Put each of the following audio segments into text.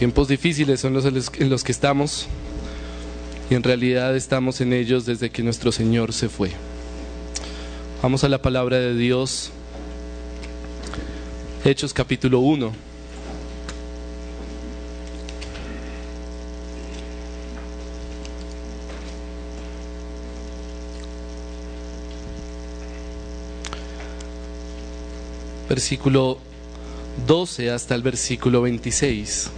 Tiempos difíciles son los en los que estamos y en realidad estamos en ellos desde que nuestro Señor se fue. Vamos a la palabra de Dios, Hechos capítulo 1. Versículo 12 hasta el versículo 26.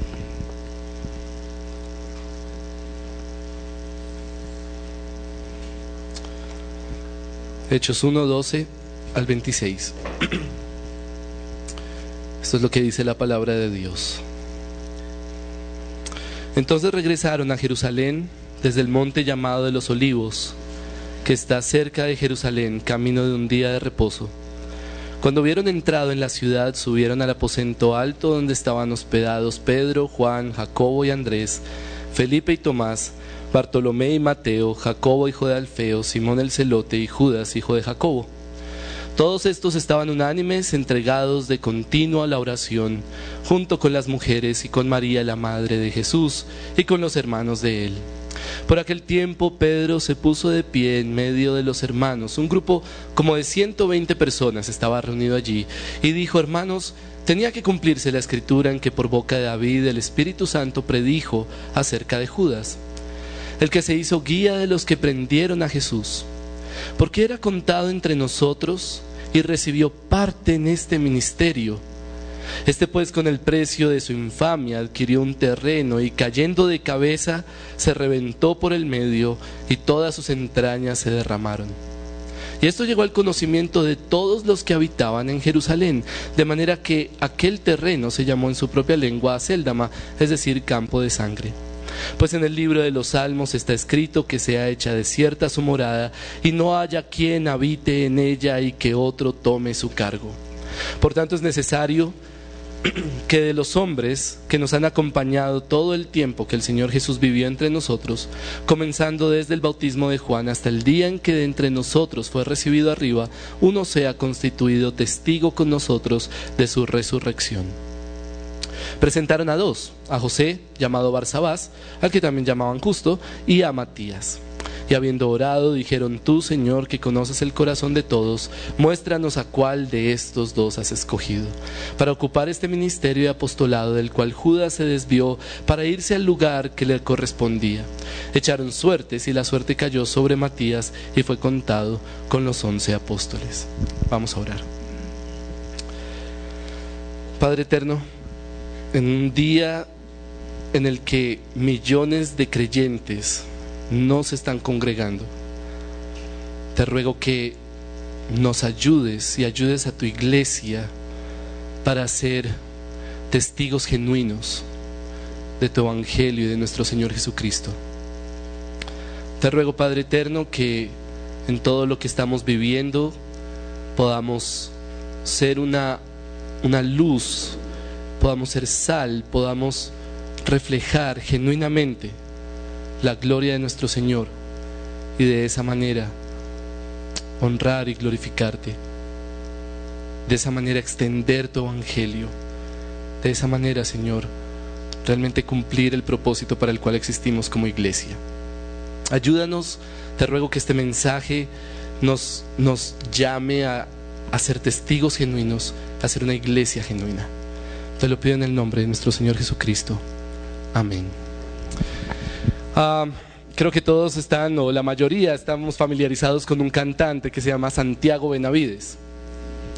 Hechos 1, 12 al 26. Esto es lo que dice la palabra de Dios. Entonces regresaron a Jerusalén desde el monte llamado de los olivos, que está cerca de Jerusalén, camino de un día de reposo. Cuando hubieron entrado en la ciudad, subieron al aposento alto donde estaban hospedados Pedro, Juan, Jacobo y Andrés, Felipe y Tomás, Bartolomé y Mateo, Jacobo hijo de Alfeo, Simón el celote y Judas hijo de Jacobo. Todos estos estaban unánimes, entregados de continuo a la oración, junto con las mujeres y con María la madre de Jesús y con los hermanos de él. Por aquel tiempo Pedro se puso de pie en medio de los hermanos. Un grupo como de 120 personas estaba reunido allí y dijo, hermanos, tenía que cumplirse la escritura en que por boca de David el Espíritu Santo predijo acerca de Judas el que se hizo guía de los que prendieron a Jesús, porque era contado entre nosotros y recibió parte en este ministerio. Este pues con el precio de su infamia adquirió un terreno y cayendo de cabeza se reventó por el medio y todas sus entrañas se derramaron. Y esto llegó al conocimiento de todos los que habitaban en Jerusalén, de manera que aquel terreno se llamó en su propia lengua Acéldama, es decir, campo de sangre. Pues en el libro de los Salmos está escrito que sea hecha desierta su morada y no haya quien habite en ella y que otro tome su cargo. Por tanto es necesario que de los hombres que nos han acompañado todo el tiempo que el Señor Jesús vivió entre nosotros, comenzando desde el bautismo de Juan hasta el día en que de entre nosotros fue recibido arriba, uno sea constituido testigo con nosotros de su resurrección presentaron a dos, a José, llamado Barsabás, al que también llamaban Justo, y a Matías. Y habiendo orado, dijeron, tú, Señor, que conoces el corazón de todos, muéstranos a cuál de estos dos has escogido, para ocupar este ministerio de apostolado del cual Judas se desvió para irse al lugar que le correspondía. Echaron suertes y la suerte cayó sobre Matías y fue contado con los once apóstoles. Vamos a orar. Padre eterno, en un día en el que millones de creyentes no se están congregando, te ruego que nos ayudes y ayudes a tu iglesia para ser testigos genuinos de tu Evangelio y de nuestro Señor Jesucristo. Te ruego, Padre Eterno, que en todo lo que estamos viviendo podamos ser una, una luz podamos ser sal, podamos reflejar genuinamente la gloria de nuestro Señor y de esa manera honrar y glorificarte. De esa manera extender tu evangelio. De esa manera, Señor, realmente cumplir el propósito para el cual existimos como iglesia. Ayúdanos, te ruego que este mensaje nos, nos llame a, a ser testigos genuinos, a ser una iglesia genuina. Te lo pido en el nombre de nuestro Señor Jesucristo. Amén. Ah, creo que todos están, o la mayoría, estamos familiarizados con un cantante que se llama Santiago Benavides.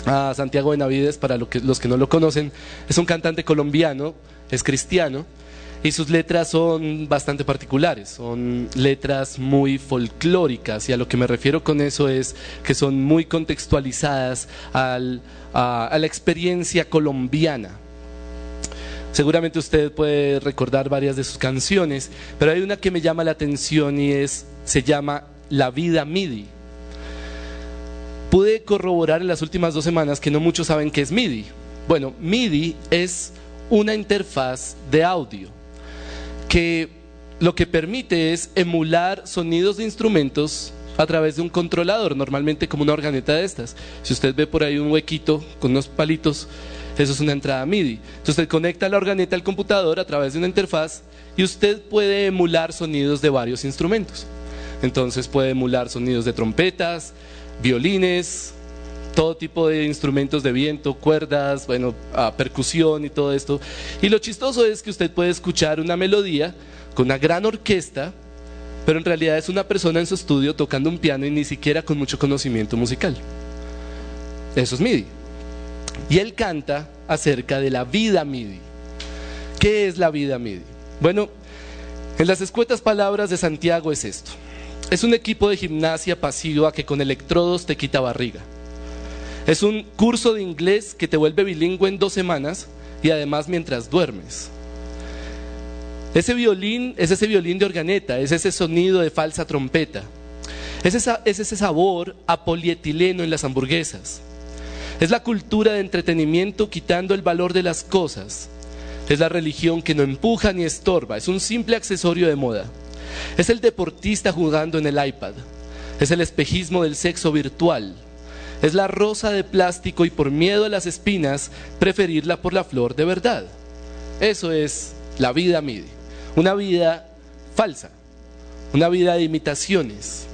Ah, Santiago Benavides, para los que no lo conocen, es un cantante colombiano, es cristiano, y sus letras son bastante particulares, son letras muy folclóricas, y a lo que me refiero con eso es que son muy contextualizadas a la experiencia colombiana Seguramente usted puede recordar varias de sus canciones, pero hay una que me llama la atención y es, se llama La vida MIDI. Pude corroborar en las últimas dos semanas que no muchos saben qué es MIDI. Bueno, MIDI es una interfaz de audio que lo que permite es emular sonidos de instrumentos a través de un controlador, normalmente como una organeta de estas. Si usted ve por ahí un huequito con unos palitos, Eso es una entrada MIDI. Entonces usted conecta la organeta al computador a través de una interfaz y usted puede emular sonidos de varios instrumentos. Entonces puede emular sonidos de trompetas, violines, todo tipo de instrumentos de viento, cuerdas, bueno, percusión y todo esto. Y lo chistoso es que usted puede escuchar una melodía con una gran orquesta, pero en realidad es una persona en su estudio tocando un piano y ni siquiera con mucho conocimiento musical. Eso es MIDI. Y él canta acerca de la vida MIDI. ¿Qué es la vida MIDI? Bueno, en las escuetas palabras de Santiago es esto. Es un equipo de gimnasia pasiva que con electrodos te quita barriga. Es un curso de inglés que te vuelve bilingüe en dos semanas y además mientras duermes. Ese violín es ese violín de organeta, es ese sonido de falsa trompeta. Es, es ese sabor a polietileno en las hamburguesas. Es la cultura de entretenimiento quitando el valor de las cosas. Es la religión que no empuja ni estorba, es un simple accesorio de moda. Es el deportista jugando en el iPad. Es el espejismo del sexo virtual. Es la rosa de plástico y por miedo a las espinas preferirla por la flor de verdad. Eso es la vida MIDI una vida falsa, una vida de imitaciones.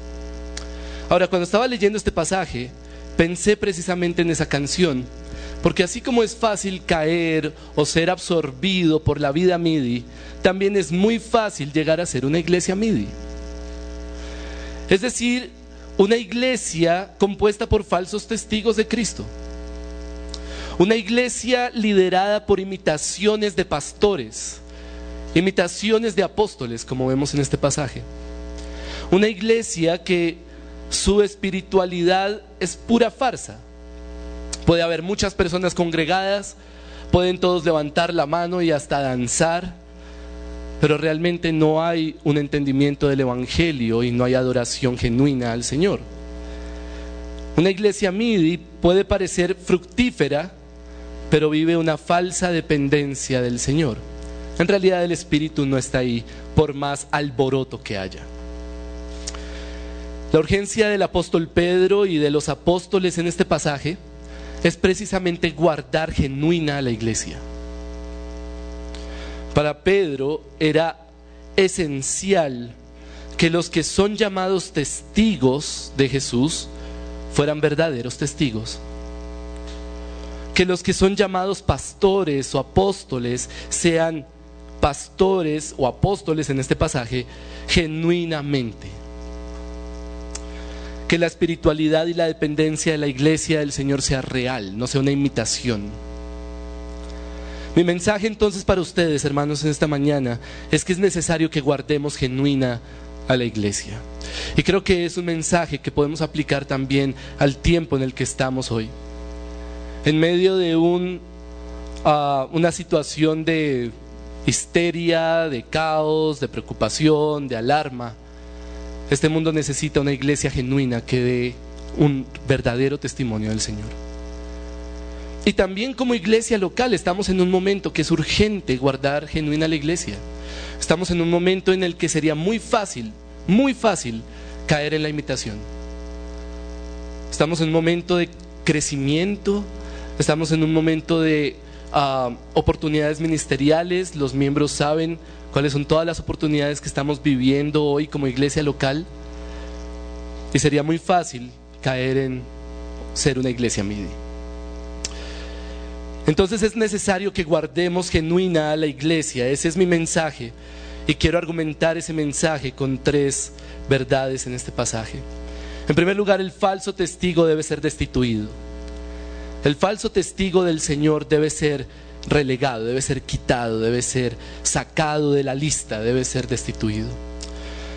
Ahora, cuando estaba leyendo este pasaje, pensé precisamente en esa canción, porque así como es fácil caer o ser absorbido por la vida MIDI, también es muy fácil llegar a ser una iglesia MIDI. Es decir, una iglesia compuesta por falsos testigos de Cristo. Una iglesia liderada por imitaciones de pastores imitaciones de apóstoles, como vemos en este pasaje. Una iglesia que su espiritualidad es pura farsa. Puede haber muchas personas congregadas, pueden todos levantar la mano y hasta danzar, pero realmente no hay un entendimiento del Evangelio y no hay adoración genuina al Señor. Una iglesia MIDI puede parecer fructífera, pero vive una falsa dependencia del Señor. En realidad el Espíritu no está ahí por más alboroto que haya. La urgencia del apóstol Pedro y de los apóstoles en este pasaje es precisamente guardar genuina a la iglesia. Para Pedro era esencial que los que son llamados testigos de Jesús fueran verdaderos testigos. Que los que son llamados pastores o apóstoles sean pastores o apóstoles en este pasaje genuinamente. Que la espiritualidad y la dependencia de la iglesia del Señor sea real, no sea una imitación. Mi mensaje entonces para ustedes, hermanos, en esta mañana es que es necesario que guardemos genuina a la iglesia. Y creo que es un mensaje que podemos aplicar también al tiempo en el que estamos hoy. En medio de ah, una situación de histeria, de caos, de preocupación, de alarma. Este mundo necesita una iglesia genuina que dé un verdadero testimonio del Señor. Y también como iglesia local estamos en un momento que es urgente guardar genuina la iglesia. Estamos en un momento en el que sería muy fácil, muy fácil caer en la imitación. Estamos en un momento de crecimiento, estamos en un momento de oportunidades ministeriales, los miembros saben cuáles son todas las oportunidades que estamos viviendo hoy como iglesia local. Y sería muy fácil caer en ser una iglesia MIDI. Entonces es necesario que guardemos genuina a la iglesia. Ese es mi mensaje. Y quiero argumentar ese mensaje con tres verdades en este pasaje. En primer lugar, el falso testigo debe ser destituido. El falso testigo del Señor debe ser relegado, debe ser quitado, debe ser sacado de la lista, debe ser destituido.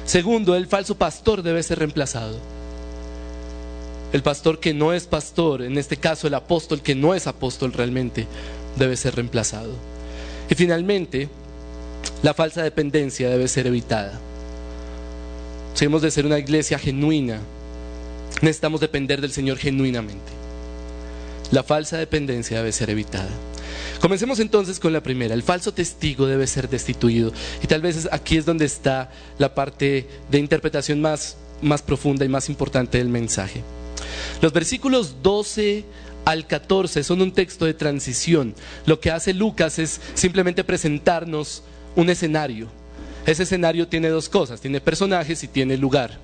Segundo, el falso pastor debe ser reemplazado. El pastor que no es pastor, en este caso el apóstol que no es apóstol realmente, debe ser reemplazado. Y finalmente, la falsa dependencia debe ser evitada. Si hemos de ser una iglesia genuina, necesitamos depender del Señor genuinamente. La falsa dependencia debe ser evitada. Comencemos entonces con la primera. El falso testigo debe ser destituido. Y tal vez aquí es donde está la parte de interpretación más, más profunda y más importante del mensaje. Los versículos 12 al 14 son un texto de transición. Lo que hace Lucas es simplemente presentarnos un escenario. Ese escenario tiene dos cosas, tiene personajes y tiene lugar.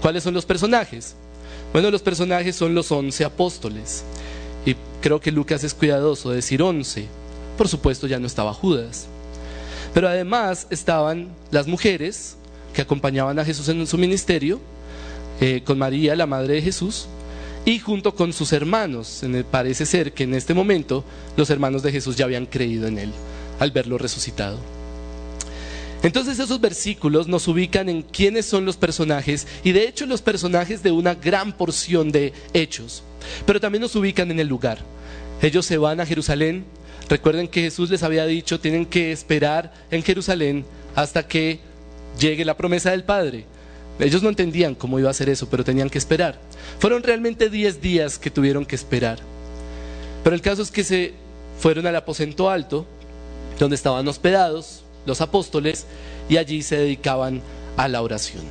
¿Cuáles son los personajes? Bueno, los personajes son los once apóstoles. Y creo que Lucas es cuidadoso de decir once. Por supuesto ya no estaba Judas. Pero además estaban las mujeres que acompañaban a Jesús en su ministerio, eh, con María, la madre de Jesús, y junto con sus hermanos. Parece ser que en este momento los hermanos de Jesús ya habían creído en él al verlo resucitado. Entonces esos versículos nos ubican en quiénes son los personajes y de hecho los personajes de una gran porción de hechos, pero también nos ubican en el lugar. Ellos se van a Jerusalén, recuerden que Jesús les había dicho, tienen que esperar en Jerusalén hasta que llegue la promesa del Padre. Ellos no entendían cómo iba a ser eso, pero tenían que esperar. Fueron realmente 10 días que tuvieron que esperar. Pero el caso es que se fueron al aposento alto, donde estaban hospedados los apóstoles, y allí se dedicaban a la oración.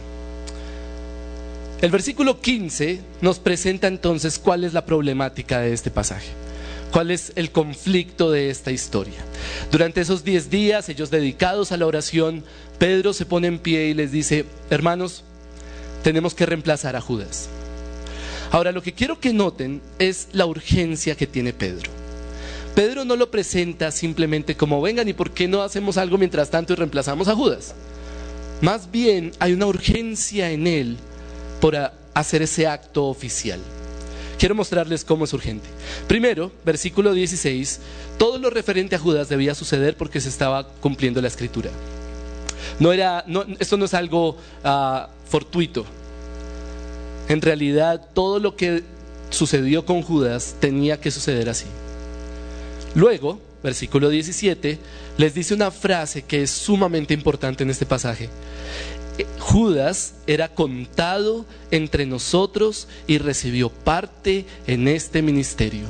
El versículo 15 nos presenta entonces cuál es la problemática de este pasaje, cuál es el conflicto de esta historia. Durante esos 10 días, ellos dedicados a la oración, Pedro se pone en pie y les dice, hermanos, tenemos que reemplazar a Judas. Ahora, lo que quiero que noten es la urgencia que tiene Pedro. Pedro no lo presenta simplemente como vengan y por qué no hacemos algo mientras tanto y reemplazamos a Judas. Más bien hay una urgencia en él por hacer ese acto oficial. Quiero mostrarles cómo es urgente. Primero, versículo 16, todo lo referente a Judas debía suceder porque se estaba cumpliendo la escritura. No era, esto no es algo ah, fortuito. En realidad, todo lo que sucedió con Judas tenía que suceder así. Luego, versículo 17, les dice una frase que es sumamente importante en este pasaje. Eh, Judas era contado entre nosotros y recibió parte en este ministerio.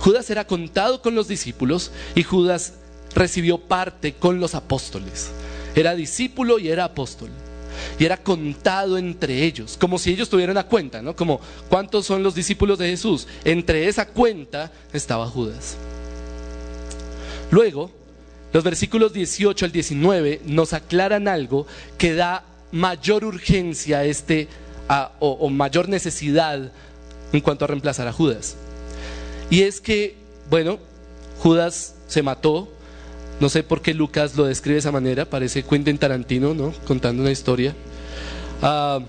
Judas era contado con los discípulos y Judas recibió parte con los apóstoles. Era discípulo y era apóstol. Y era contado entre ellos, como si ellos tuvieran la cuenta, ¿no? Como cuántos son los discípulos de Jesús. Entre esa cuenta estaba Judas. Luego, los versículos 18 al 19 nos aclaran algo que da mayor urgencia a este, o mayor necesidad en cuanto a reemplazar a Judas. Y es que, bueno, Judas se mató, no sé por qué Lucas lo describe de esa manera, parece Quentin Tarantino, ¿no? Contando una historia. Ah,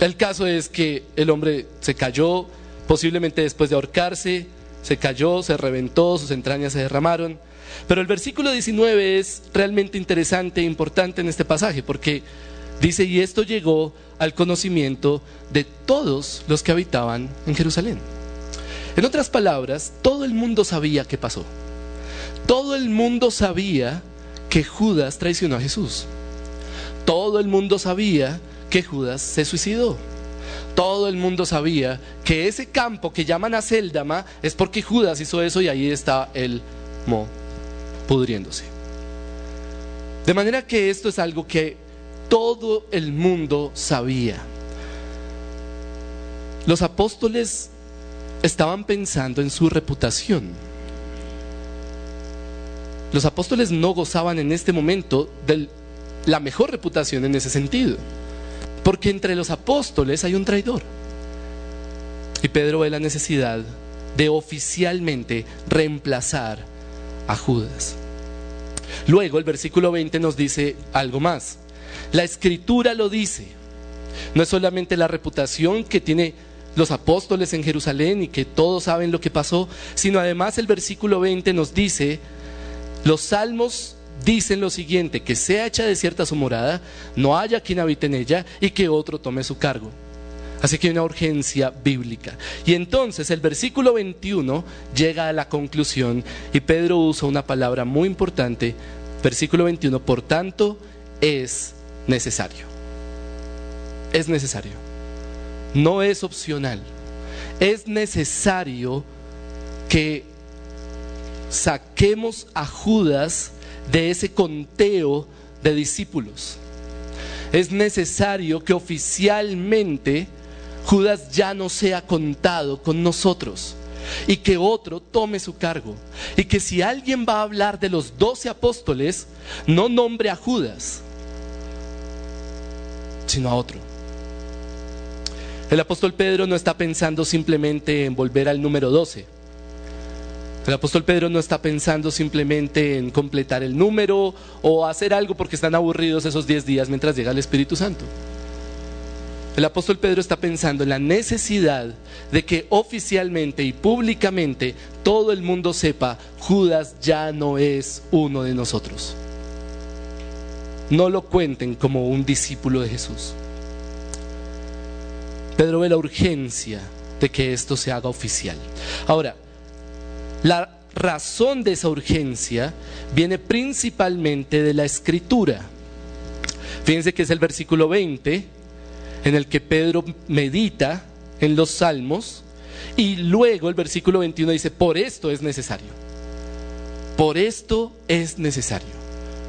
el caso es que el hombre se cayó, posiblemente después de ahorcarse, se cayó, se reventó, sus entrañas se derramaron. Pero el versículo 19 es realmente interesante e importante en este pasaje, porque dice, y esto llegó al conocimiento de todos los que habitaban en Jerusalén. En otras palabras, todo el mundo sabía qué pasó. Todo el mundo sabía que Judas traicionó a Jesús. Todo el mundo sabía que Judas se suicidó. Todo el mundo sabía que ese campo que llaman a Celdama es porque Judas hizo eso y ahí está el mo pudriéndose. De manera que esto es algo que todo el mundo sabía. Los apóstoles estaban pensando en su reputación los apóstoles no gozaban en este momento de la mejor reputación en ese sentido. Porque entre los apóstoles hay un traidor. Y Pedro ve la necesidad de oficialmente reemplazar a Judas. Luego el versículo 20 nos dice algo más. La escritura lo dice. No es solamente la reputación que tiene los apóstoles en Jerusalén y que todos saben lo que pasó, sino además el versículo 20 nos dice los salmos dicen lo siguiente, que sea hecha desierta su morada, no haya quien habite en ella y que otro tome su cargo. Así que hay una urgencia bíblica. Y entonces el versículo 21 llega a la conclusión y Pedro usa una palabra muy importante. Versículo 21, por tanto, es necesario. Es necesario. No es opcional. Es necesario que saquemos a Judas de ese conteo de discípulos. Es necesario que oficialmente Judas ya no sea contado con nosotros y que otro tome su cargo. Y que si alguien va a hablar de los doce apóstoles, no nombre a Judas, sino a otro. El apóstol Pedro no está pensando simplemente en volver al número doce. El apóstol Pedro no está pensando simplemente en completar el número o hacer algo porque están aburridos esos diez días mientras llega el Espíritu Santo. El apóstol Pedro está pensando en la necesidad de que oficialmente y públicamente todo el mundo sepa, Judas ya no es uno de nosotros. No lo cuenten como un discípulo de Jesús. Pedro ve la urgencia de que esto se haga oficial. Ahora, la razón de esa urgencia viene principalmente de la escritura. Fíjense que es el versículo 20 en el que Pedro medita en los salmos y luego el versículo 21 dice, por esto es necesario, por esto es necesario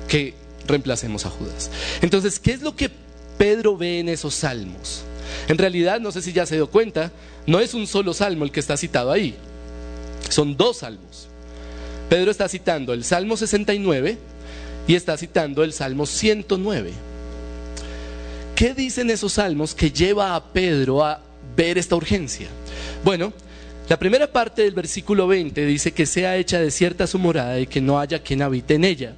que reemplacemos a Judas. Entonces, ¿qué es lo que Pedro ve en esos salmos? En realidad, no sé si ya se dio cuenta, no es un solo salmo el que está citado ahí, son dos salmos. Pedro está citando el Salmo 69 y está citando el Salmo 109. ¿Qué dicen esos salmos que lleva a Pedro a ver esta urgencia? Bueno, la primera parte del versículo 20 dice que sea hecha desierta su morada y que no haya quien habite en ella.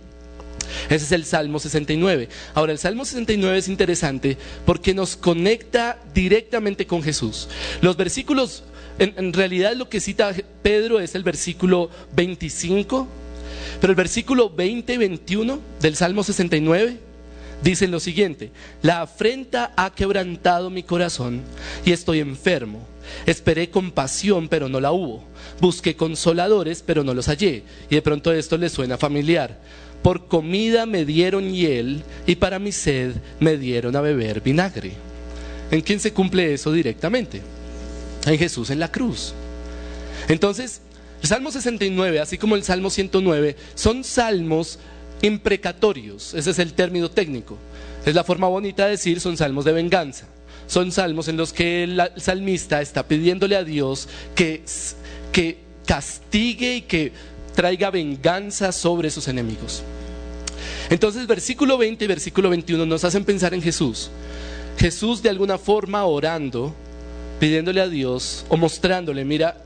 Ese es el Salmo 69. Ahora, el Salmo 69 es interesante porque nos conecta directamente con Jesús. Los versículos, en, realidad lo que cita Pedro es el versículo 25, pero el versículo 20 y 21 del Salmo 69 dicen lo siguiente, la afrenta ha quebrantado mi corazón y estoy enfermo. Esperé compasión, pero no la hubo. Busqué consoladores, pero no los hallé. Y de pronto esto le suena familiar. Por comida me dieron hiel y para mi sed me dieron a beber vinagre. ¿En quién se cumple eso directamente? En Jesús en la cruz. Entonces, el Salmo 69, así como el Salmo 109, son salmos imprecatorios, ese es el término técnico. Es la forma bonita de decir, son salmos de venganza. Son salmos en los que el salmista está pidiéndole a Dios que, que castigue y que traiga venganza sobre sus enemigos. Entonces, versículo 20 y versículo 21 nos hacen pensar en Jesús. Jesús de alguna forma orando, pidiéndole a Dios o mostrándole, mira,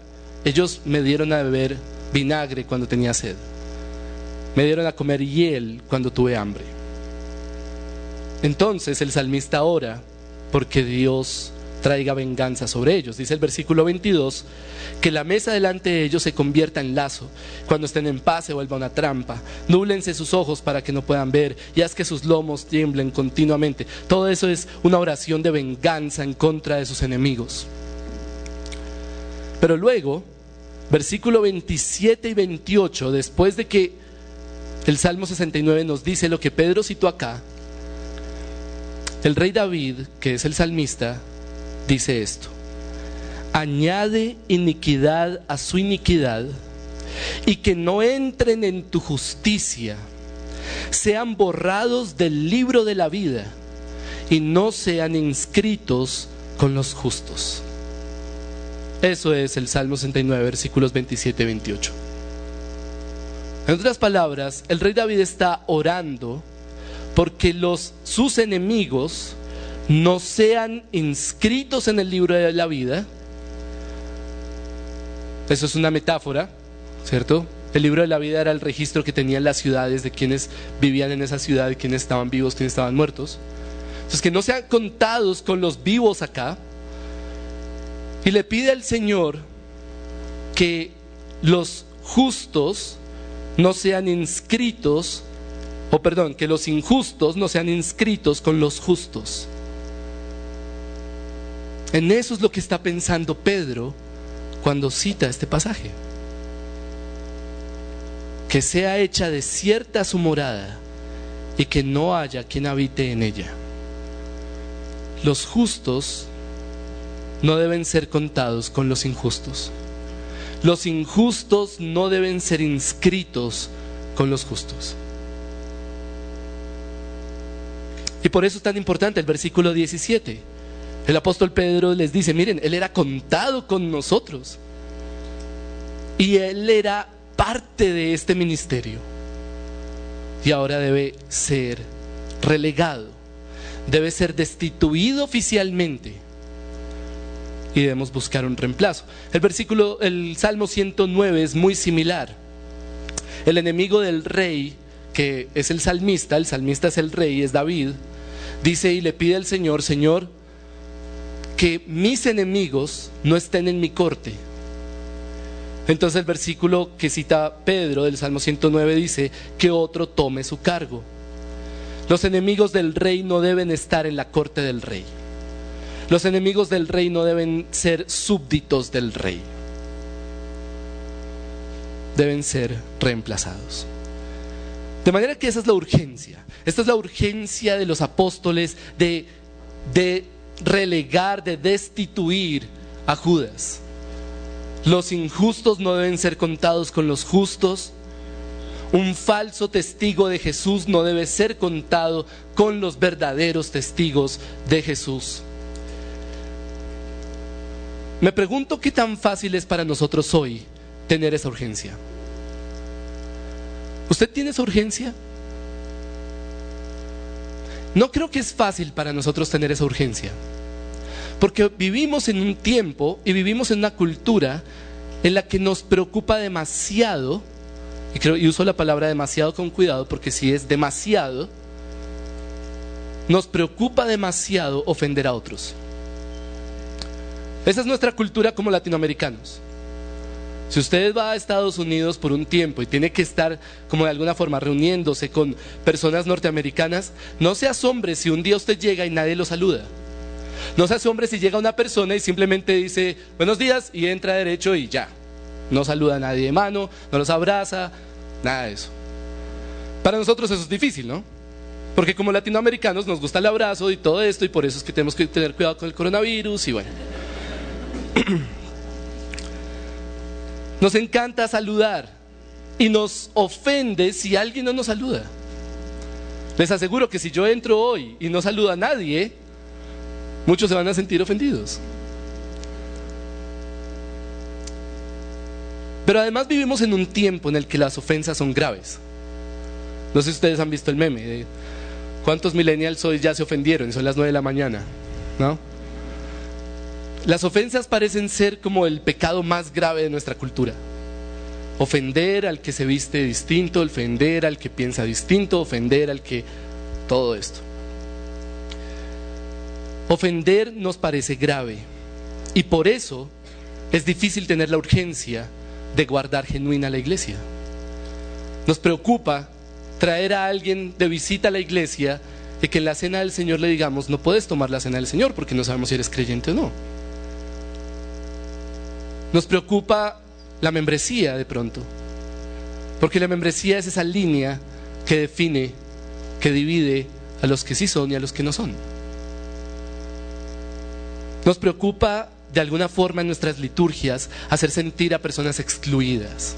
ellos me dieron a beber vinagre cuando tenía sed. Me dieron a comer hiel cuando tuve hambre. Entonces el salmista ora porque Dios traiga venganza sobre ellos. Dice el versículo 22, que la mesa delante de ellos se convierta en lazo, cuando estén en paz se vuelva una trampa, núblense sus ojos para que no puedan ver y haz que sus lomos tiemblen continuamente. Todo eso es una oración de venganza en contra de sus enemigos. Pero luego, versículo 27 y 28, después de que el Salmo 69 nos dice lo que Pedro citó acá. El rey David, que es el salmista, dice esto. Añade iniquidad a su iniquidad y que no entren en tu justicia, sean borrados del libro de la vida y no sean inscritos con los justos. Eso es el Salmo 69, versículos 27 y 28. En otras palabras, el rey David está orando porque sus enemigos no sean inscritos en el libro de la vida. Eso es una metáfora, ¿cierto? El libro de la vida era el registro que tenían las ciudades de quienes vivían en esa ciudad, quienes estaban vivos, quienes estaban muertos. Entonces, que no sean contados con los vivos acá. Y le pide al Señor que los justos no sean inscritos, o perdón, que los injustos no sean inscritos con los justos. En eso es lo que está pensando Pedro cuando cita este pasaje. Que sea hecha desierta su morada y que no haya quien habite en ella. Los justos no deben ser contados con los injustos. Los injustos no deben ser inscritos con los justos. Y por eso es tan importante el versículo 17. El apóstol Pedro les dice, miren, él era contado con nosotros. Y él era parte de este ministerio. Y ahora debe ser relegado. Debe ser destituido oficialmente. Y debemos buscar un reemplazo. El versículo, el Salmo 109 es muy similar. El enemigo del rey, que es el salmista, el salmista es el rey, es David, dice y le pide al Señor, Señor, que mis enemigos no estén en mi corte. Entonces el versículo que cita Pedro del Salmo 109 dice, que otro tome su cargo. Los enemigos del rey no deben estar en la corte del rey. Los enemigos del rey no deben ser súbditos del rey. Deben ser reemplazados. De manera que esa es la urgencia. Esta es la urgencia de los apóstoles de, de relegar, de destituir a Judas. Los injustos no deben ser contados con los justos. Un falso testigo de Jesús no debe ser contado con los verdaderos testigos de Jesús. Me pregunto qué tan fácil es para nosotros hoy tener esa urgencia. ¿Usted tiene esa urgencia? No creo que es fácil para nosotros tener esa urgencia. Porque vivimos en un tiempo y vivimos en una cultura en la que nos preocupa demasiado, y, creo, y uso la palabra demasiado con cuidado porque si es demasiado, nos preocupa demasiado ofender a otros. Esa es nuestra cultura como latinoamericanos. Si usted va a Estados Unidos por un tiempo y tiene que estar como de alguna forma reuniéndose con personas norteamericanas, no se asombre si un día usted llega y nadie lo saluda. No se asombre si llega una persona y simplemente dice buenos días y entra derecho y ya. No saluda a nadie de mano, no los abraza, nada de eso. Para nosotros eso es difícil, ¿no? Porque como latinoamericanos nos gusta el abrazo y todo esto y por eso es que tenemos que tener cuidado con el coronavirus y bueno. Nos encanta saludar y nos ofende si alguien no nos saluda. Les aseguro que si yo entro hoy y no saludo a nadie, muchos se van a sentir ofendidos. Pero además vivimos en un tiempo en el que las ofensas son graves. No sé si ustedes han visto el meme de cuántos millennials hoy ya se ofendieron son las 9 de la mañana, ¿no? Las ofensas parecen ser como el pecado más grave de nuestra cultura. Ofender al que se viste distinto, ofender al que piensa distinto, ofender al que... todo esto. Ofender nos parece grave y por eso es difícil tener la urgencia de guardar genuina la iglesia. Nos preocupa traer a alguien de visita a la iglesia y que en la cena del Señor le digamos, no puedes tomar la cena del Señor porque no sabemos si eres creyente o no. Nos preocupa la membresía de pronto, porque la membresía es esa línea que define, que divide a los que sí son y a los que no son. Nos preocupa de alguna forma en nuestras liturgias hacer sentir a personas excluidas.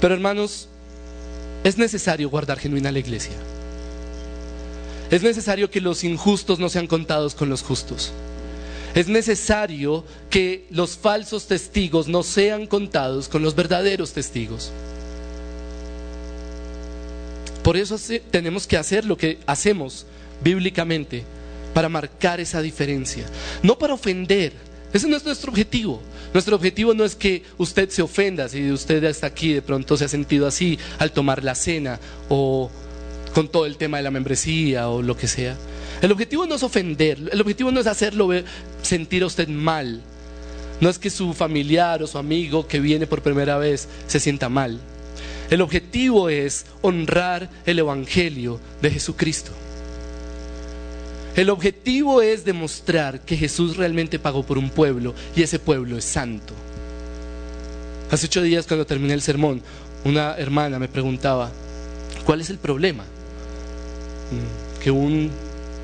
Pero hermanos, es necesario guardar genuina la iglesia. Es necesario que los injustos no sean contados con los justos. Es necesario que los falsos testigos no sean contados con los verdaderos testigos. Por eso tenemos que hacer lo que hacemos bíblicamente para marcar esa diferencia, no para ofender. Ese no es nuestro objetivo. Nuestro objetivo no es que usted se ofenda si usted está aquí de pronto se ha sentido así al tomar la cena o con todo el tema de la membresía o lo que sea. El objetivo no es ofender, el objetivo no es hacerlo sentir a usted mal. No es que su familiar o su amigo que viene por primera vez se sienta mal. El objetivo es honrar el Evangelio de Jesucristo. El objetivo es demostrar que Jesús realmente pagó por un pueblo y ese pueblo es santo. Hace ocho días cuando terminé el sermón, una hermana me preguntaba, ¿cuál es el problema? Que un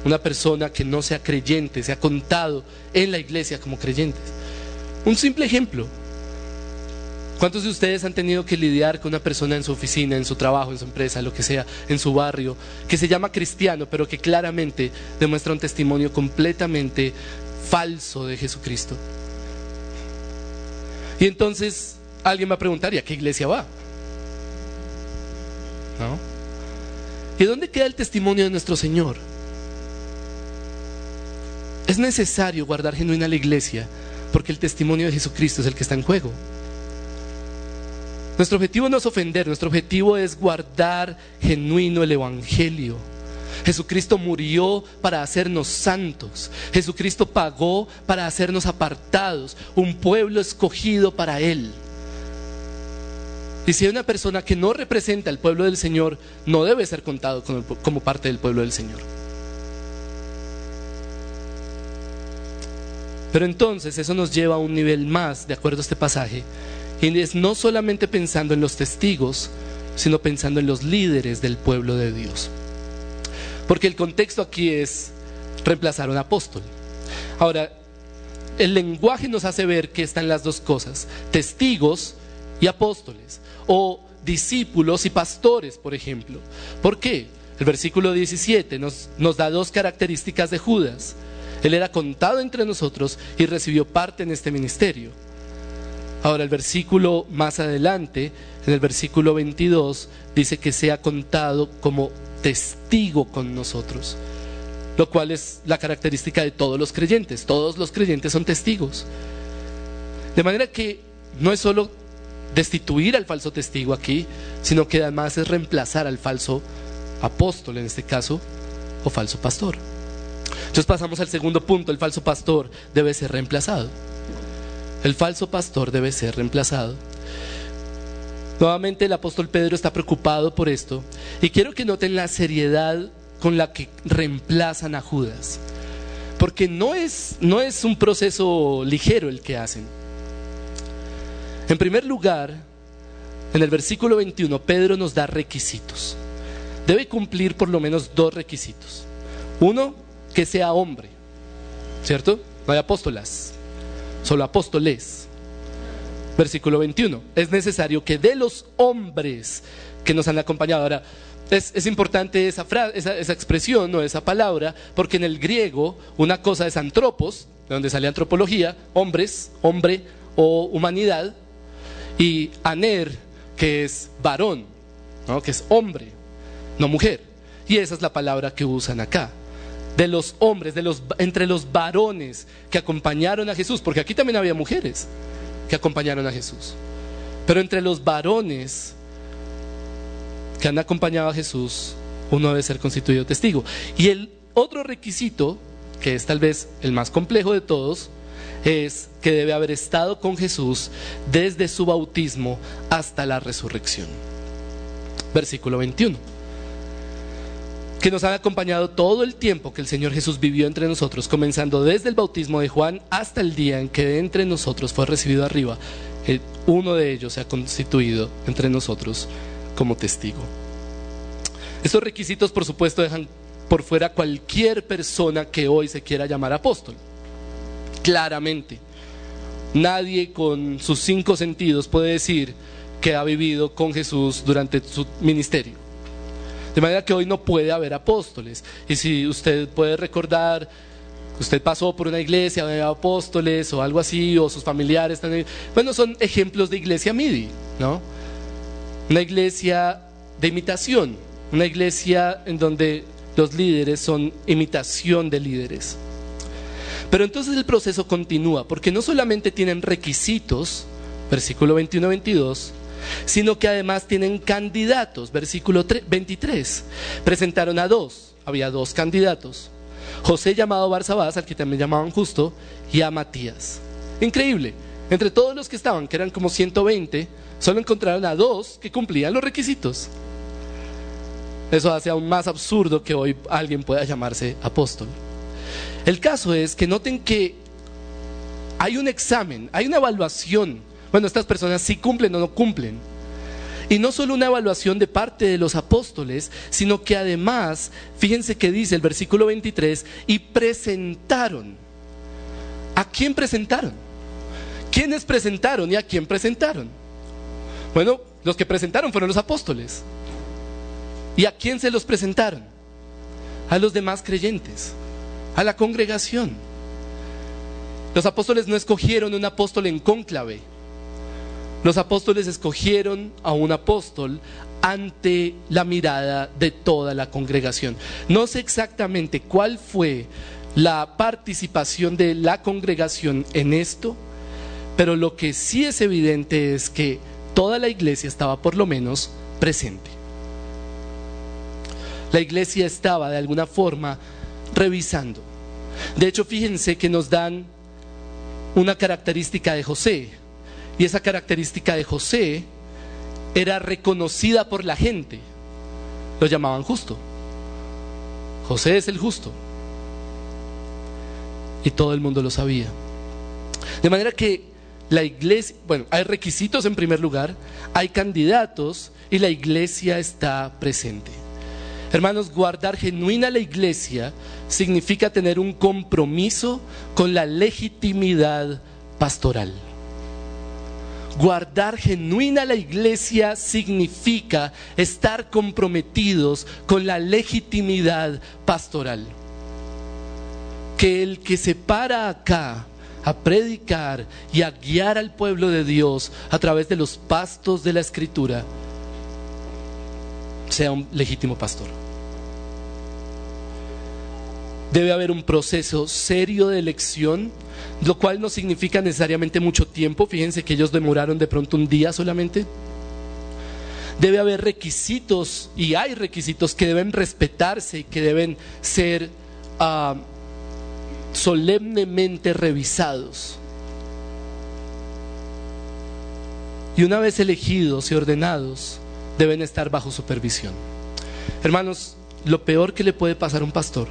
una persona que no sea creyente, se ha contado en la iglesia como creyentes. Un simple ejemplo. ¿Cuántos de ustedes han tenido que lidiar con una persona en su oficina, en su trabajo, en su empresa, lo que sea, en su barrio, que se llama cristiano, pero que claramente demuestra un testimonio completamente falso de Jesucristo? Y entonces alguien va a preguntar, ¿y a qué iglesia va? ¿No? ¿Y dónde queda el testimonio de nuestro Señor? Es necesario guardar genuina la iglesia porque el testimonio de Jesucristo es el que está en juego. Nuestro objetivo no es ofender, nuestro objetivo es guardar genuino el Evangelio. Jesucristo murió para hacernos santos. Jesucristo pagó para hacernos apartados, un pueblo escogido para Él. Y si hay una persona que no representa al pueblo del Señor, no debe ser contado como parte del pueblo del Señor. Pero entonces eso nos lleva a un nivel más, de acuerdo a este pasaje, y es no solamente pensando en los testigos, sino pensando en los líderes del pueblo de Dios. Porque el contexto aquí es reemplazar a un apóstol. Ahora, el lenguaje nos hace ver que están las dos cosas, testigos y apóstoles, o discípulos y pastores, por ejemplo. ¿Por qué? El versículo 17 nos, nos da dos características de Judas. Él era contado entre nosotros y recibió parte en este ministerio. Ahora el versículo más adelante, en el versículo 22, dice que sea contado como testigo con nosotros, lo cual es la característica de todos los creyentes. Todos los creyentes son testigos. De manera que no es solo destituir al falso testigo aquí, sino que además es reemplazar al falso apóstol en este caso, o falso pastor. Entonces pasamos al segundo punto, el falso pastor debe ser reemplazado. El falso pastor debe ser reemplazado. Nuevamente el apóstol Pedro está preocupado por esto y quiero que noten la seriedad con la que reemplazan a Judas. Porque no es, no es un proceso ligero el que hacen. En primer lugar, en el versículo 21, Pedro nos da requisitos. Debe cumplir por lo menos dos requisitos. Uno, que sea hombre, ¿cierto? No hay apóstolas, solo apóstoles. Versículo 21. Es necesario que de los hombres que nos han acompañado. Ahora, es, importante esa, frase, esa, expresión o esa palabra, porque en el griego una cosa es antropos, de donde sale antropología, hombres, hombre o humanidad, y aner, que es varón, ¿no? que es hombre, no mujer. Y esa es la palabra que usan acá de los hombres, de los, entre los varones que acompañaron a Jesús, porque aquí también había mujeres que acompañaron a Jesús. Pero entre los varones que han acompañado a Jesús, uno debe ser constituido testigo. Y el otro requisito, que es tal vez el más complejo de todos, es que debe haber estado con Jesús desde su bautismo hasta la resurrección. Versículo 21 que nos han acompañado todo el tiempo que el Señor Jesús vivió entre nosotros, comenzando desde el bautismo de Juan hasta el día en que entre nosotros fue recibido arriba. uno de ellos se ha constituido entre nosotros como testigo. Estos requisitos, por supuesto, dejan por fuera cualquier persona que hoy se quiera llamar apóstol. Claramente, nadie con sus cinco sentidos puede decir que ha vivido con Jesús durante su ministerio. De manera que hoy no puede haber apóstoles. Y si usted puede recordar, usted pasó por una iglesia de apóstoles o algo así, o sus familiares también. Bueno, son ejemplos de iglesia MIDI, ¿no? Una iglesia de imitación, una iglesia en donde los líderes son imitación de líderes. Pero entonces el proceso continúa, porque no solamente tienen requisitos, versículo 21-22, sino que además tienen candidatos. Versículo 23. Presentaron a dos, había dos candidatos. José llamado Barsabás, al que también llamaban justo, y a Matías. Increíble. Entre todos los que estaban, que eran como 120, solo encontraron a dos que cumplían los requisitos. Eso hace aún más absurdo que hoy alguien pueda llamarse apóstol. El caso es que noten que hay un examen, hay una evaluación bueno, estas personas sí cumplen o no cumplen. Y no solo una evaluación de parte de los apóstoles, sino que además, fíjense que dice el versículo 23, y presentaron. ¿A quién presentaron? ¿Quiénes presentaron y a quién presentaron? Bueno, los que presentaron fueron los apóstoles. ¿Y a quién se los presentaron? A los demás creyentes, a la congregación. Los apóstoles no escogieron un apóstol en cónclave. Los apóstoles escogieron a un apóstol ante la mirada de toda la congregación. No sé exactamente cuál fue la participación de la congregación en esto, pero lo que sí es evidente es que toda la iglesia estaba por lo menos presente. La iglesia estaba de alguna forma revisando. De hecho, fíjense que nos dan una característica de José. Y esa característica de José era reconocida por la gente. Lo llamaban justo. José es el justo. Y todo el mundo lo sabía. De manera que la iglesia, bueno, hay requisitos en primer lugar, hay candidatos y la iglesia está presente. Hermanos, guardar genuina la iglesia significa tener un compromiso con la legitimidad pastoral. Guardar genuina la iglesia significa estar comprometidos con la legitimidad pastoral. Que el que se para acá a predicar y a guiar al pueblo de Dios a través de los pastos de la escritura sea un legítimo pastor. Debe haber un proceso serio de elección lo cual no significa necesariamente mucho tiempo. Fíjense que ellos demoraron de pronto un día solamente. Debe haber requisitos y hay requisitos que deben respetarse y que deben ser ah, solemnemente revisados. Y una vez elegidos y ordenados, deben estar bajo supervisión. Hermanos, lo peor que le puede pasar a un pastor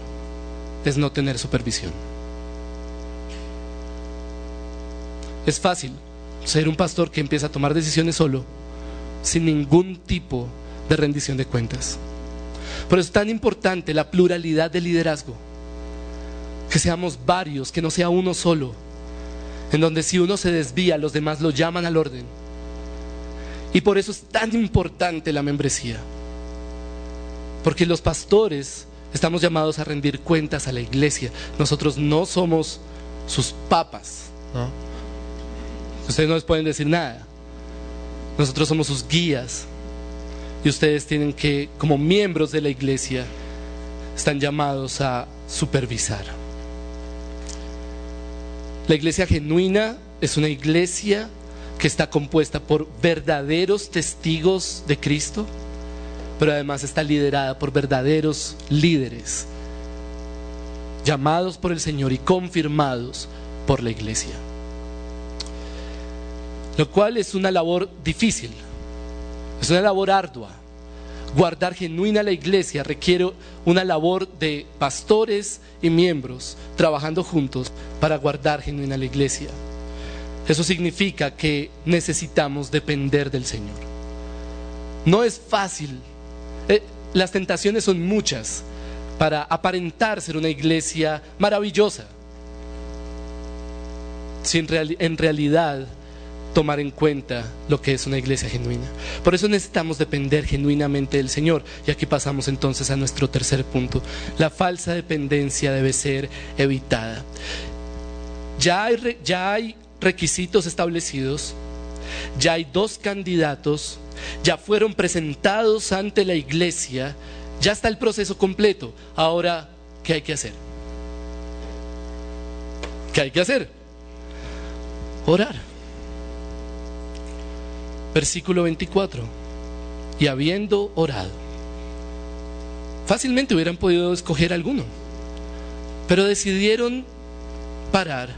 es no tener supervisión. Es fácil ser un pastor que empieza a tomar decisiones solo, sin ningún tipo de rendición de cuentas. Por eso es tan importante la pluralidad de liderazgo. Que seamos varios, que no sea uno solo. En donde si uno se desvía, los demás lo llaman al orden. Y por eso es tan importante la membresía. Porque los pastores estamos llamados a rendir cuentas a la iglesia. Nosotros no somos sus papas. ¿no? Ustedes no les pueden decir nada. Nosotros somos sus guías. Y ustedes tienen que, como miembros de la iglesia, están llamados a supervisar. La iglesia genuina es una iglesia que está compuesta por verdaderos testigos de Cristo, pero además está liderada por verdaderos líderes, llamados por el Señor y confirmados por la iglesia lo cual es una labor difícil, es una labor ardua. Guardar genuina la iglesia requiere una labor de pastores y miembros trabajando juntos para guardar genuina la iglesia. Eso significa que necesitamos depender del Señor. No es fácil. Eh, las tentaciones son muchas para aparentar ser una iglesia maravillosa. Si en, en realidad tomar en cuenta lo que es una iglesia genuina. Por eso necesitamos depender genuinamente del Señor. Y aquí pasamos entonces a nuestro tercer punto. La falsa dependencia debe ser evitada. Ya hay, ya hay requisitos establecidos, ya hay dos candidatos, ya fueron presentados ante la iglesia, ya está el proceso completo. Ahora, ¿qué hay que hacer? ¿Qué hay que hacer? Orar. Versículo 24. Y habiendo orado, fácilmente hubieran podido escoger alguno, pero decidieron parar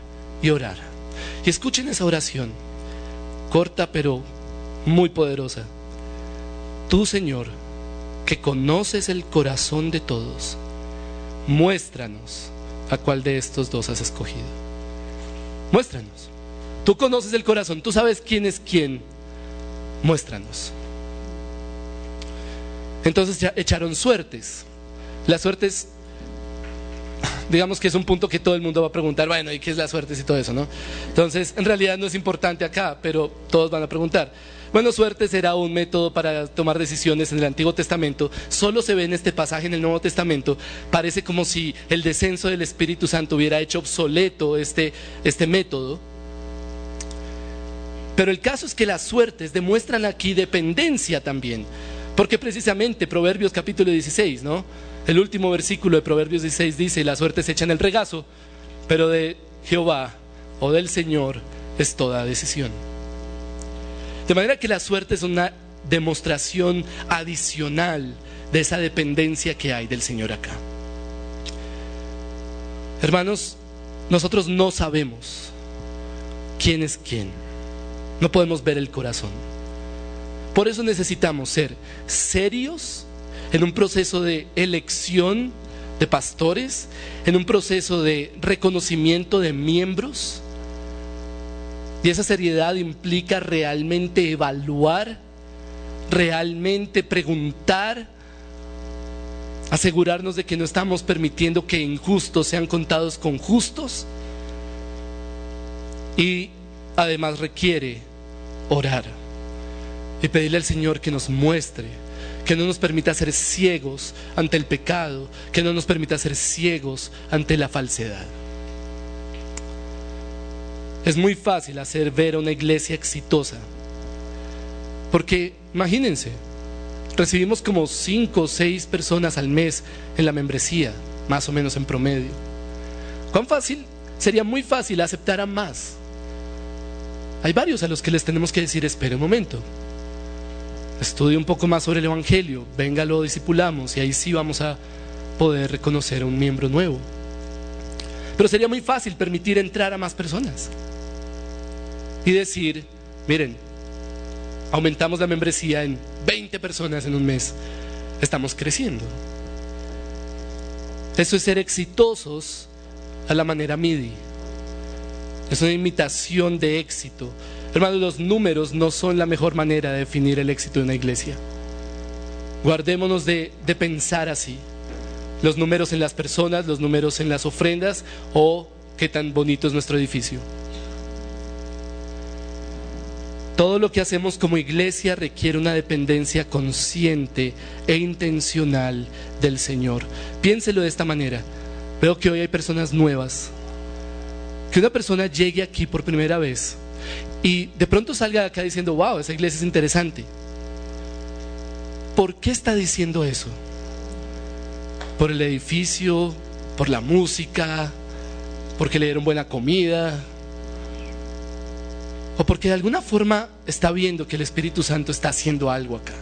y orar. Y escuchen esa oración, corta pero muy poderosa. Tú, Señor, que conoces el corazón de todos, muéstranos a cuál de estos dos has escogido. Muéstranos. Tú conoces el corazón, tú sabes quién es quién muéstranos. Entonces ya echaron suertes. Las suertes, digamos que es un punto que todo el mundo va a preguntar, bueno, ¿y qué es la suerte y todo eso, no? Entonces, en realidad no es importante acá, pero todos van a preguntar. Bueno, suerte será un método para tomar decisiones en el Antiguo Testamento. Solo se ve en este pasaje en el Nuevo Testamento. Parece como si el descenso del Espíritu Santo hubiera hecho obsoleto este, este método. Pero el caso es que las suertes demuestran aquí dependencia también. Porque precisamente Proverbios capítulo 16, ¿no? El último versículo de Proverbios 16 dice, la suerte se echa en el regazo, pero de Jehová o del Señor es toda decisión. De manera que la suerte es una demostración adicional de esa dependencia que hay del Señor acá. Hermanos, nosotros no sabemos quién es quién. No podemos ver el corazón. Por eso necesitamos ser serios en un proceso de elección de pastores, en un proceso de reconocimiento de miembros. Y esa seriedad implica realmente evaluar, realmente preguntar, asegurarnos de que no estamos permitiendo que injustos sean contados con justos. Y además requiere orar y pedirle al Señor que nos muestre, que no nos permita ser ciegos ante el pecado, que no nos permita ser ciegos ante la falsedad. Es muy fácil hacer ver a una iglesia exitosa, porque imagínense, recibimos como cinco o seis personas al mes en la membresía, más o menos en promedio. ¿Cuán fácil? Sería muy fácil aceptar a más. Hay varios a los que les tenemos que decir, espere un momento, estudie un poco más sobre el Evangelio, venga, lo discipulamos y ahí sí vamos a poder reconocer a un miembro nuevo. Pero sería muy fácil permitir entrar a más personas y decir, miren, aumentamos la membresía en 20 personas en un mes, estamos creciendo. Eso es ser exitosos a la manera MIDI. Es una imitación de éxito. Hermanos, los números no son la mejor manera de definir el éxito de una iglesia. Guardémonos de, de pensar así. Los números en las personas, los números en las ofrendas o qué tan bonito es nuestro edificio. Todo lo que hacemos como iglesia requiere una dependencia consciente e intencional del Señor. Piénselo de esta manera. Veo que hoy hay personas nuevas que una persona llegue aquí por primera vez y de pronto salga acá diciendo, wow, esa iglesia es interesante. ¿Por qué está diciendo eso? ¿Por el edificio? ¿Por la música? ¿Porque le dieron buena comida? ¿O porque de alguna forma está viendo que el Espíritu Santo está haciendo algo acá?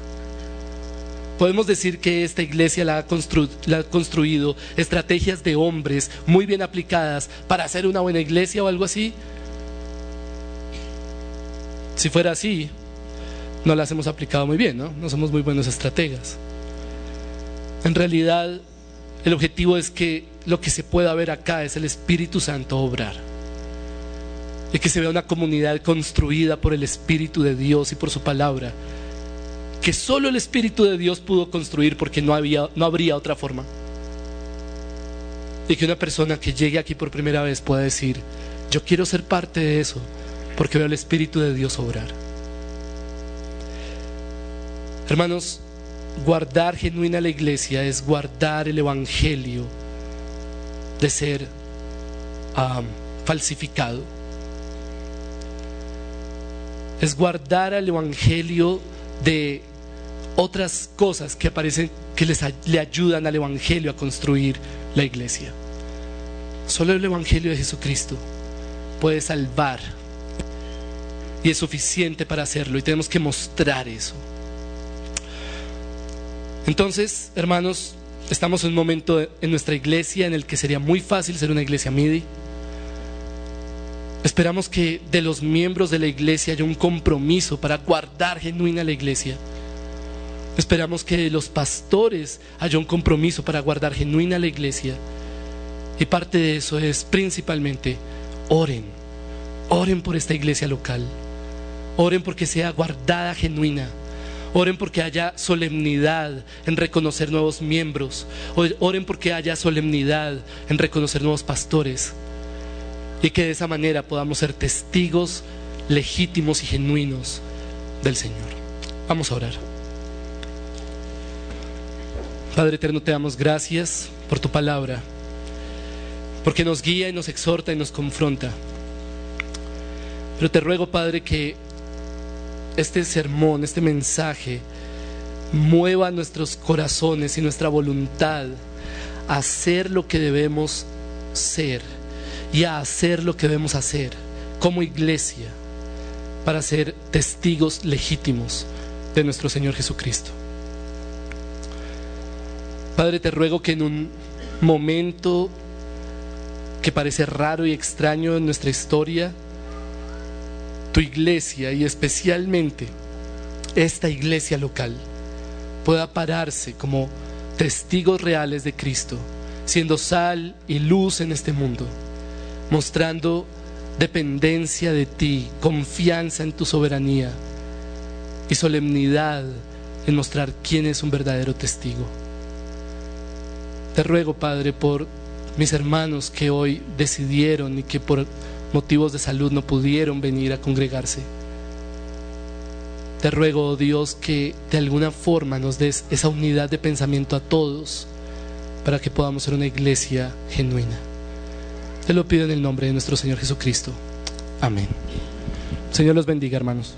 Podemos decir que esta iglesia la ha, construido estrategias de hombres muy bien aplicadas para hacer una buena iglesia o algo así. Si fuera así, no las hemos aplicado muy bien, ¿no? No somos muy buenos estrategas. En realidad, el objetivo es que lo que se pueda ver acá es el Espíritu Santo obrar. Y que se vea una comunidad construida por el Espíritu de Dios y por su palabra que solo el Espíritu de Dios pudo construir porque no, había, no habría otra forma. Y que una persona que llegue aquí por primera vez pueda decir, yo quiero ser parte de eso porque veo el Espíritu de Dios obrar. Hermanos, guardar genuina la iglesia es guardar el Evangelio de ser falsificado. Es guardar el Evangelio de otras cosas que aparecen que les, le ayudan al Evangelio a construir la iglesia. Solo el Evangelio de Jesucristo puede salvar y es suficiente para hacerlo y tenemos que mostrar eso. Entonces, hermanos, estamos en un momento en nuestra iglesia en el que sería muy fácil ser una iglesia MIDI. Esperamos que de los miembros de la iglesia haya un compromiso para guardar genuina la iglesia Esperamos que los pastores haya un compromiso para guardar genuina la iglesia. Y parte de eso es principalmente oren. Oren por esta iglesia local. Oren porque sea guardada genuina. Oren porque haya solemnidad en reconocer nuevos miembros. Oren porque haya solemnidad en reconocer nuevos pastores. Y que de esa manera podamos ser testigos legítimos y genuinos del Señor. Vamos a orar. Padre eterno, te damos gracias por tu palabra, porque nos guía y nos exhorta y nos confronta. Pero te ruego, Padre, que este sermón, este mensaje, mueva nuestros corazones y nuestra voluntad a hacer lo que debemos ser y a hacer lo que debemos hacer como iglesia para ser testigos legítimos de nuestro Señor Jesucristo. Padre, te ruego que en un momento que parece raro y extraño en nuestra historia, tu iglesia y especialmente esta iglesia local pueda pararse como testigos reales de Cristo, siendo sal y luz en este mundo, mostrando dependencia de ti, confianza en tu soberanía y solemnidad en mostrar quién es un verdadero testigo. Te ruego, Padre, por mis hermanos que hoy decidieron y que por motivos de salud no pudieron venir a congregarse. Te ruego, oh Dios, que de alguna forma nos des esa unidad de pensamiento a todos para que podamos ser una iglesia genuina. Te lo pido en el nombre de nuestro Señor Jesucristo. Amén. Señor los bendiga, hermanos.